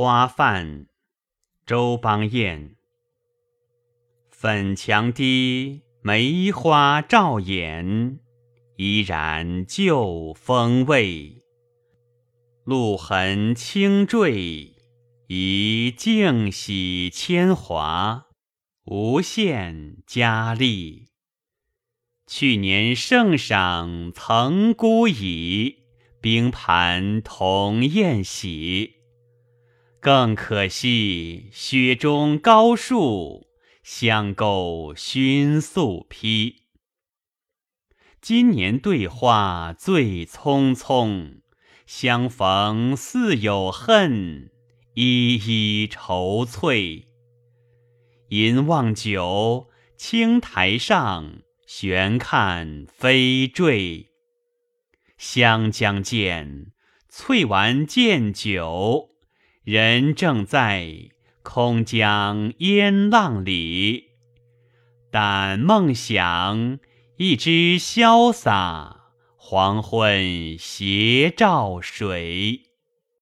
花饭，周邦彦。粉墙低，梅花照眼，依然旧风味。露痕轻坠，宜净洗铅华，无限佳丽。去年圣赏曾孤倚，冰盘同宴喜。更可惜雪中高树，相钩熏素披。今年对话最匆匆，相逢似有恨，依依愁翠。吟望酒，青台上悬看飞坠。湘江见，翠丸见酒。人正在空江烟浪里，但梦想一枝潇洒，黄昏斜照水。